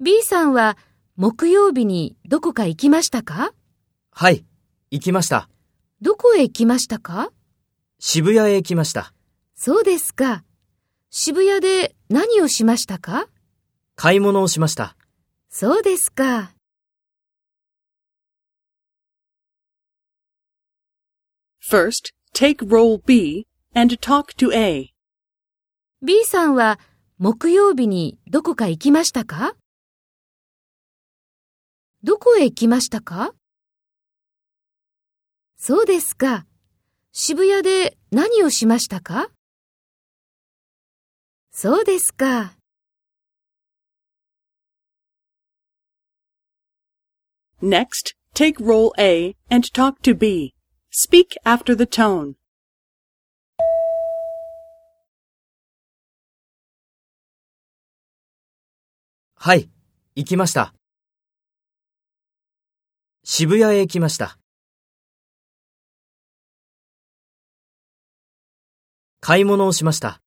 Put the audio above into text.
B さんは木曜日にどこか行きましたか？はい、行きました。どこへ行きましたか？渋谷へ行きました。そうですか。渋谷で何をしましたか？買い物をしました。そうですか。First, take role B and talk to A. B さんは木曜日にどこか行きましたか？どこへ行きましたか？そうですか。渋谷で何をしましたか？そうですか。Next, take role A and talk to B. Speak after the tone. はい、行きました。渋谷へ行きました。買い物をしました。